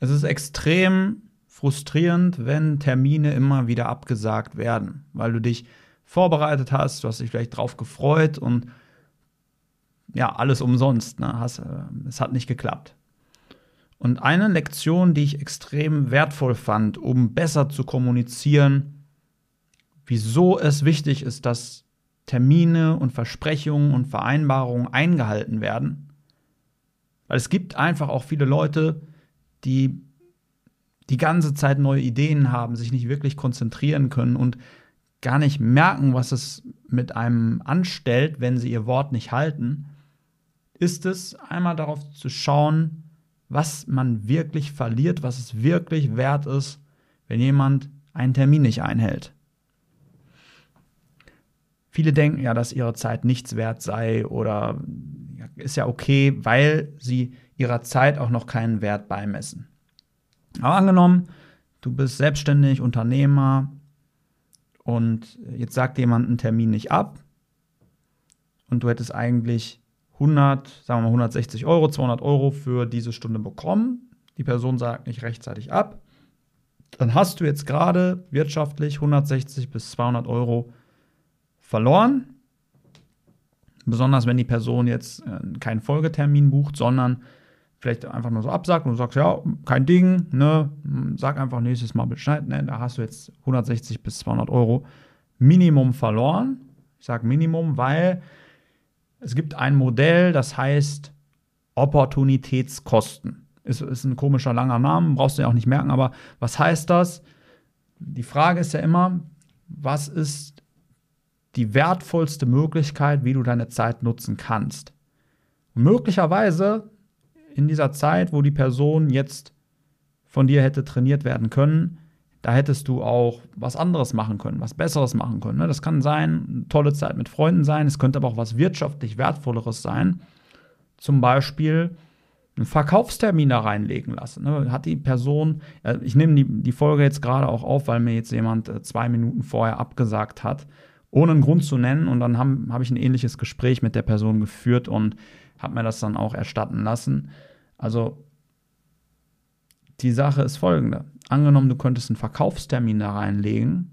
Es ist extrem frustrierend, wenn Termine immer wieder abgesagt werden, weil du dich vorbereitet hast, du hast dich vielleicht drauf gefreut und ja, alles umsonst. Ne? Hast, äh, es hat nicht geklappt. Und eine Lektion, die ich extrem wertvoll fand, um besser zu kommunizieren, wieso es wichtig ist, dass Termine und Versprechungen und Vereinbarungen eingehalten werden. Weil es gibt einfach auch viele Leute, die die ganze Zeit neue Ideen haben, sich nicht wirklich konzentrieren können und gar nicht merken, was es mit einem anstellt, wenn sie ihr Wort nicht halten, ist es einmal darauf zu schauen, was man wirklich verliert, was es wirklich wert ist, wenn jemand einen Termin nicht einhält. Viele denken ja, dass ihre Zeit nichts wert sei oder ist ja okay, weil sie ihrer Zeit auch noch keinen Wert beimessen. Aber angenommen, du bist selbstständig, Unternehmer und jetzt sagt jemand einen Termin nicht ab und du hättest eigentlich 100, sagen wir mal 160 Euro, 200 Euro für diese Stunde bekommen. Die Person sagt nicht rechtzeitig ab. Dann hast du jetzt gerade wirtschaftlich 160 bis 200 Euro verloren. Besonders wenn die Person jetzt äh, keinen Folgetermin bucht, sondern vielleicht einfach nur so absagt und du sagst, ja, kein Ding, ne, sag einfach nächstes Mal Bescheid, ne, da hast du jetzt 160 bis 200 Euro Minimum verloren. Ich sage Minimum, weil es gibt ein Modell, das heißt Opportunitätskosten. Ist, ist ein komischer langer Name, brauchst du ja auch nicht merken, aber was heißt das? Die Frage ist ja immer, was ist die wertvollste Möglichkeit, wie du deine Zeit nutzen kannst. Möglicherweise in dieser Zeit, wo die Person jetzt von dir hätte trainiert werden können, da hättest du auch was anderes machen können, was Besseres machen können. Ne? Das kann sein, eine tolle Zeit mit Freunden sein, es könnte aber auch was wirtschaftlich Wertvolleres sein. Zum Beispiel einen Verkaufstermin da reinlegen lassen. Ne? Hat die Person, ich nehme die, Folge jetzt gerade auch auf, weil mir jetzt jemand äh, zwei Minuten vorher abgesagt hat ohne einen Grund zu nennen. Und dann habe hab ich ein ähnliches Gespräch mit der Person geführt und habe mir das dann auch erstatten lassen. Also die Sache ist folgende. Angenommen, du könntest einen Verkaufstermin da reinlegen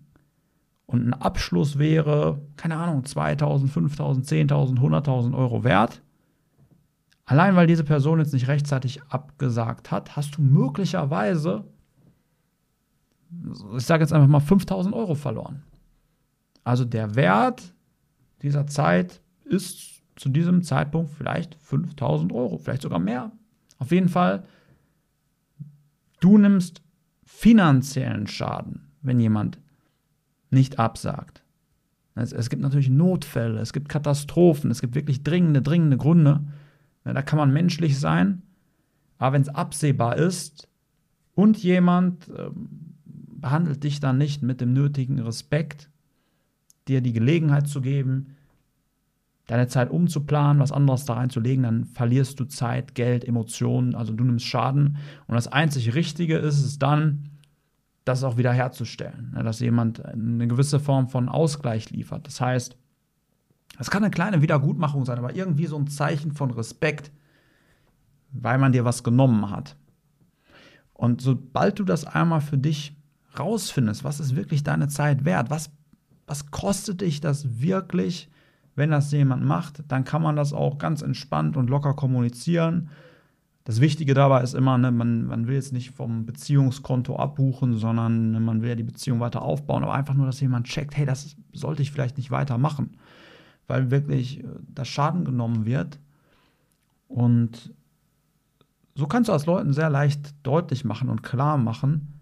und ein Abschluss wäre, keine Ahnung, 2000, 5000, 10.000, 100.000 Euro wert. Allein weil diese Person jetzt nicht rechtzeitig abgesagt hat, hast du möglicherweise, ich sage jetzt einfach mal 5000 Euro verloren. Also der Wert dieser Zeit ist zu diesem Zeitpunkt vielleicht 5000 Euro, vielleicht sogar mehr. Auf jeden Fall, du nimmst finanziellen Schaden, wenn jemand nicht absagt. Es, es, gibt natürlich Notfälle, es gibt Katastrophen, es gibt wirklich dringende, dringende Gründe. Ja, da kann man menschlich sein, aber wenn es absehbar ist und jemand äh, behandelt dich dann nicht mit dem nötigen Respekt, dir die Gelegenheit zu geben, deine Zeit umzuplanen, was anderes da reinzulegen, dann verlierst du Zeit, Geld, Emotionen, also du nimmst Schaden. Und das einzig Richtige ist es dann, das auch wieder herzustellen, dass jemand eine gewisse Form von Ausgleich liefert. Das heißt, es kann eine kleine Wiedergutmachung sein, aber irgendwie so ein Zeichen von Respekt, weil man dir was genommen hat. Und sobald du das einmal für dich rausfindest, was ist wirklich deine Zeit wert, was was kostet dich das wirklich, wenn das jemand macht, dann kann man das auch ganz entspannt und locker kommunizieren. Das Wichtige dabei ist immer, ne, man, man will jetzt nicht vom Beziehungskonto abbuchen, sondern ne, man will ja die Beziehung weiter aufbauen, aber einfach nur, dass jemand checkt, hey, das sollte ich vielleicht nicht weitermachen, weil wirklich äh, das Schaden genommen wird. Und so kannst du als Leuten sehr leicht deutlich machen und klar machen,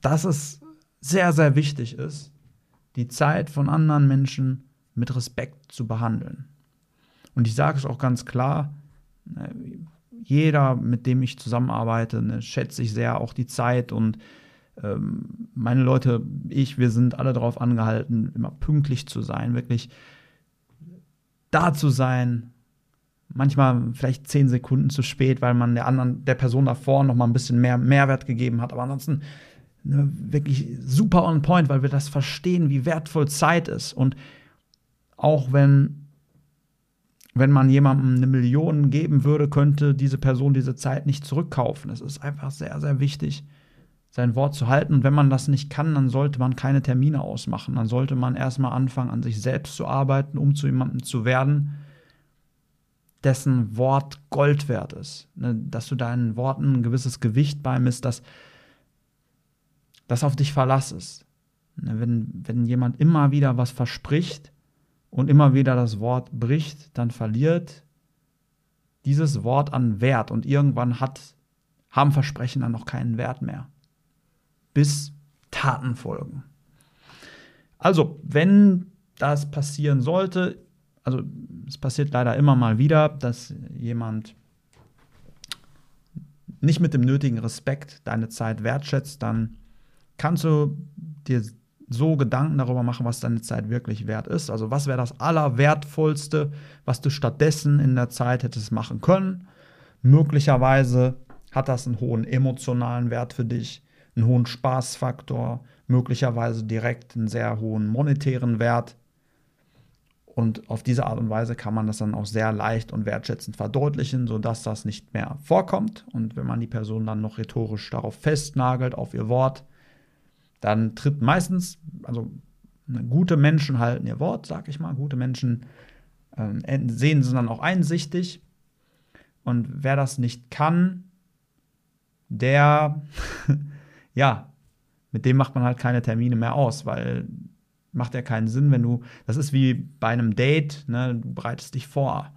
dass es sehr, sehr wichtig ist, die Zeit von anderen Menschen mit Respekt zu behandeln. Und ich sage es auch ganz klar, ne, jeder, mit dem ich zusammenarbeite, ne, schätze ich sehr auch die Zeit und ähm, meine Leute, ich, wir sind alle darauf angehalten, immer pünktlich zu sein, wirklich da zu sein. Manchmal vielleicht zehn Sekunden zu spät, weil man der anderen, der Person davor noch mal ein bisschen mehr Mehrwert gegeben hat. Aber ansonsten wirklich super on point, weil wir das verstehen, wie wertvoll Zeit ist. Und auch wenn wenn man jemandem eine Million geben würde, könnte diese Person diese Zeit nicht zurückkaufen. Es ist einfach sehr, sehr wichtig, sein Wort zu halten. Und wenn man das nicht kann, dann sollte man keine Termine ausmachen. Dann sollte man erstmal anfangen, an sich selbst zu arbeiten, um zu jemandem zu werden, dessen Wort Gold wert ist. Ne, dass du deinen Worten ein gewisses Gewicht beimisst, dass das auf dich Verlass ist. Ne, wenn, wenn jemand immer wieder was verspricht, und immer wieder das Wort bricht, dann verliert dieses Wort an Wert und irgendwann hat, haben Versprechen dann noch keinen Wert mehr. Bis Taten folgen. Also, wenn das passieren sollte, also es passiert leider immer mal wieder, dass jemand nicht mit dem nötigen Respekt deine Zeit wertschätzt, dann kannst du dir so Gedanken darüber machen, was deine Zeit wirklich wert ist. Also was wäre das Allerwertvollste, was du stattdessen in der Zeit hättest machen können. Möglicherweise hat das einen hohen emotionalen Wert für dich, einen hohen Spaßfaktor, möglicherweise direkt einen sehr hohen monetären Wert. Und auf diese Art und Weise kann man das dann auch sehr leicht und wertschätzend verdeutlichen, sodass das nicht mehr vorkommt. Und wenn man die Person dann noch rhetorisch darauf festnagelt, auf ihr Wort, dann tritt meistens, also gute Menschen halten ihr Wort, sag ich mal, gute Menschen äh, sehen sie dann auch einsichtig. Und wer das nicht kann, der, ja, mit dem macht man halt keine Termine mehr aus, weil macht ja keinen Sinn, wenn du, das ist wie bei einem Date, ne, du bereitest dich vor,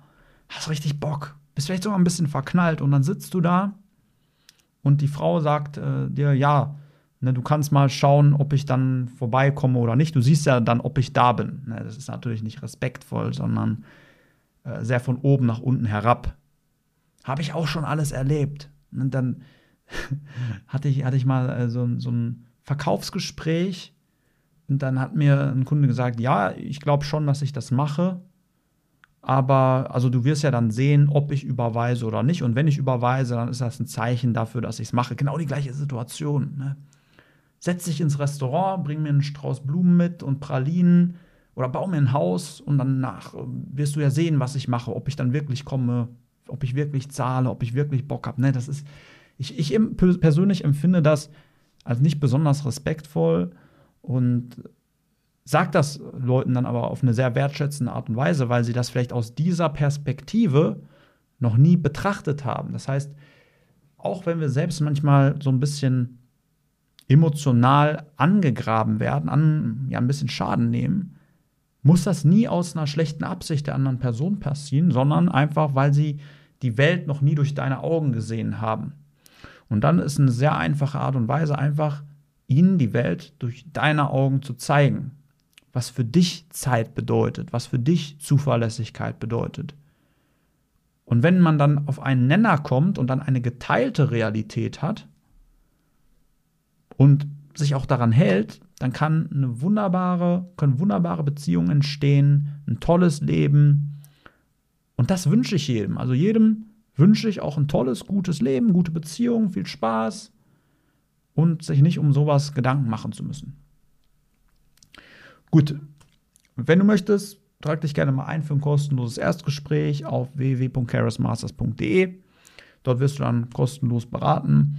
hast richtig Bock, bist vielleicht sogar ein bisschen verknallt und dann sitzt du da und die Frau sagt äh, dir, ja, Ne, du kannst mal schauen, ob ich dann vorbeikomme oder nicht. Du siehst ja dann, ob ich da bin. Ne, das ist natürlich nicht respektvoll, sondern äh, sehr von oben nach unten herab. Habe ich auch schon alles erlebt. Und dann hatte, ich, hatte ich mal äh, so, so ein Verkaufsgespräch und dann hat mir ein Kunde gesagt, ja, ich glaube schon, dass ich das mache. Aber also du wirst ja dann sehen, ob ich überweise oder nicht. Und wenn ich überweise, dann ist das ein Zeichen dafür, dass ich es mache. Genau die gleiche Situation. Ne? Setz dich ins Restaurant, bring mir einen Strauß Blumen mit und Pralinen oder bau mir ein Haus und danach wirst du ja sehen, was ich mache, ob ich dann wirklich komme, ob ich wirklich zahle, ob ich wirklich Bock habe. Ne, das ist, ich, ich persönlich empfinde das als nicht besonders respektvoll und sag das Leuten dann aber auf eine sehr wertschätzende Art und Weise, weil sie das vielleicht aus dieser Perspektive noch nie betrachtet haben. Das heißt, auch wenn wir selbst manchmal so ein bisschen emotional angegraben werden, an, ja, ein bisschen Schaden nehmen, muss das nie aus einer schlechten Absicht der anderen Person passieren, sondern einfach, weil sie die Welt noch nie durch deine Augen gesehen haben. Und dann ist eine sehr einfache Art und Weise einfach, ihnen die Welt durch deine Augen zu zeigen, was für dich Zeit bedeutet, was für dich Zuverlässigkeit bedeutet. Und wenn man dann auf einen Nenner kommt und dann eine geteilte Realität hat, und sich auch daran hält, dann kann eine wunderbare, können wunderbare Beziehungen entstehen, ein tolles Leben. Und das wünsche ich jedem. Also jedem wünsche ich auch ein tolles, gutes Leben, gute Beziehungen, viel Spaß und sich nicht um sowas Gedanken machen zu müssen. Gut, wenn du möchtest, trag dich gerne mal ein für ein kostenloses Erstgespräch auf www.charismasters.de. Dort wirst du dann kostenlos beraten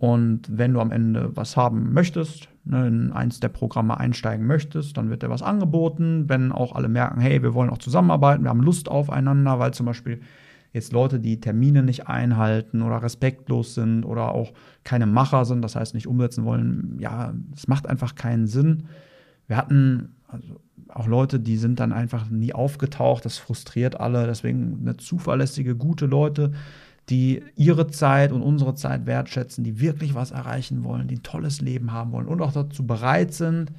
und wenn du am Ende was haben möchtest, ne, in eins der Programme einsteigen möchtest, dann wird dir was angeboten. Wenn auch alle merken, hey, wir wollen auch zusammenarbeiten, wir haben Lust aufeinander, weil zum Beispiel jetzt Leute, die Termine nicht einhalten oder respektlos sind oder auch keine Macher sind, das heißt nicht umsetzen wollen, ja, es macht einfach keinen Sinn. Wir hatten also auch Leute, die sind dann einfach nie aufgetaucht, das frustriert alle, deswegen eine zuverlässige, gute Leute, die ihre Zeit und unsere Zeit wertschätzen, die wirklich was erreichen wollen, die ein tolles Leben haben wollen und auch dazu bereit sind,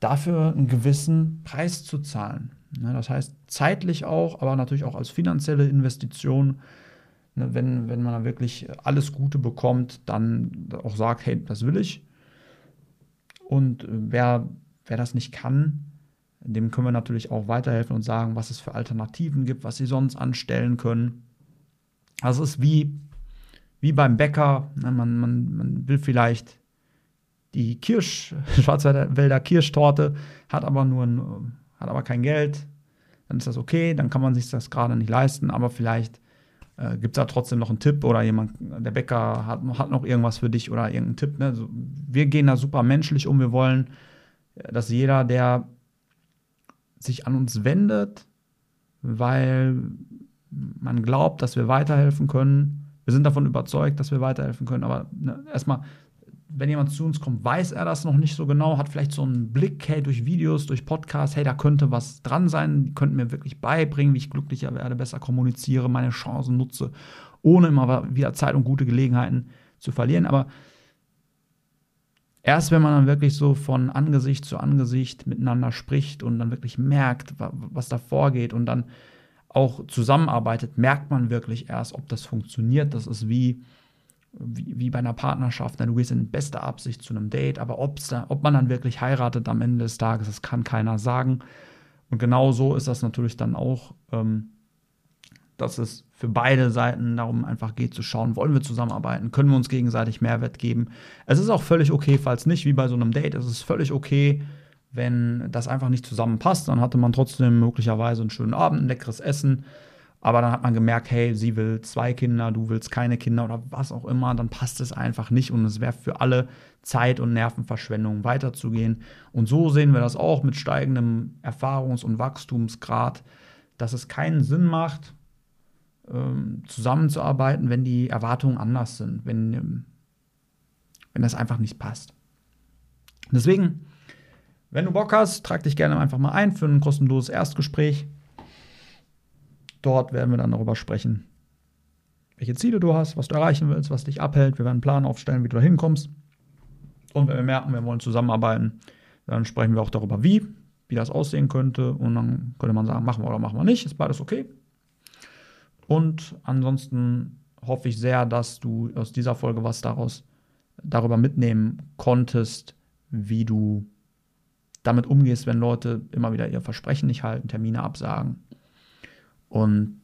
dafür einen gewissen Preis zu zahlen. Ne, das heißt, zeitlich auch, aber natürlich auch als finanzielle Investition. Ne, wenn, wenn man wirklich alles Gute bekommt, dann auch sagt, hey, das will ich. Und wer, wer das nicht kann, dem können wir natürlich auch weiterhelfen und sagen, was es für Alternativen gibt, was sie sonst anstellen können. Also es ist wie, wie beim Bäcker. Ne? Man, man, man will vielleicht die Kirsch, Schwarzwälder Kirschtorte, hat aber nur ein, hat aber kein Geld. dann ist das okay, dann kann man sich das gerade nicht leisten, aber vielleicht äh, gibt es da trotzdem noch einen Tipp oder jemand, der Bäcker hat, hat noch irgendwas für dich oder irgendeinen Tipp. Ne? Also wir gehen da super menschlich um. Wir wollen, dass jeder, der sich an uns wendet, weil man glaubt, dass wir weiterhelfen können. Wir sind davon überzeugt, dass wir weiterhelfen können, aber ne, erstmal wenn jemand zu uns kommt, weiß er das noch nicht so genau, hat vielleicht so einen Blick, hey, durch Videos, durch Podcasts, hey, da könnte was dran sein, die könnten mir wirklich beibringen, wie ich glücklicher werde, besser kommuniziere, meine Chancen nutze, ohne immer wieder Zeit und gute Gelegenheiten zu verlieren. Aber erst wenn man dann wirklich so von Angesicht zu Angesicht miteinander spricht und dann wirklich merkt, was da vorgeht und dann auch zusammenarbeitet, merkt man wirklich erst, ob das funktioniert. Das ist wie wie, wie bei einer Partnerschaft, du gehst in bester Absicht zu einem Date, aber da, ob man dann wirklich heiratet am Ende des Tages, das kann keiner sagen. Und genau so ist das natürlich dann auch, ähm, dass es für beide Seiten darum einfach geht zu schauen, wollen wir zusammenarbeiten, können wir uns gegenseitig Mehrwert geben. Es ist auch völlig okay, falls nicht, wie bei so einem Date, es ist völlig okay, wenn das einfach nicht zusammenpasst, dann hatte man trotzdem möglicherweise einen schönen Abend, ein leckeres Essen aber dann hat man gemerkt, hey, sie will zwei Kinder, du willst keine Kinder oder was auch immer, dann passt es einfach nicht und es wäre für alle Zeit- und Nervenverschwendung weiterzugehen. Und so sehen wir das auch mit steigendem Erfahrungs- und Wachstumsgrad, dass es keinen Sinn macht, ähm, zusammenzuarbeiten, wenn die Erwartungen anders sind, wenn, ähm, wenn das einfach nicht passt. Deswegen, wenn du Bock hast, trag dich gerne einfach mal ein für ein kostenloses Erstgespräch. Dort werden wir dann darüber sprechen, welche Ziele du hast, was du erreichen willst, was dich abhält. Wir werden einen Plan aufstellen, wie du da hinkommst. Und wenn wir merken, wir wollen zusammenarbeiten, dann sprechen wir auch darüber, wie, wie das aussehen könnte. Und dann könnte man sagen, machen wir oder machen wir nicht. Ist beides okay. Und ansonsten hoffe ich sehr, dass du aus dieser Folge was daraus darüber mitnehmen konntest, wie du damit umgehst, wenn Leute immer wieder ihr Versprechen nicht halten, Termine absagen und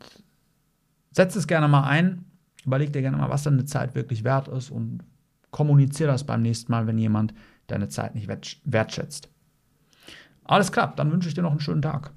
setz es gerne mal ein. Überleg dir gerne mal, was deine Zeit wirklich wert ist und kommuniziere das beim nächsten Mal, wenn jemand deine Zeit nicht wertschätzt. Alles klar, dann wünsche ich dir noch einen schönen Tag.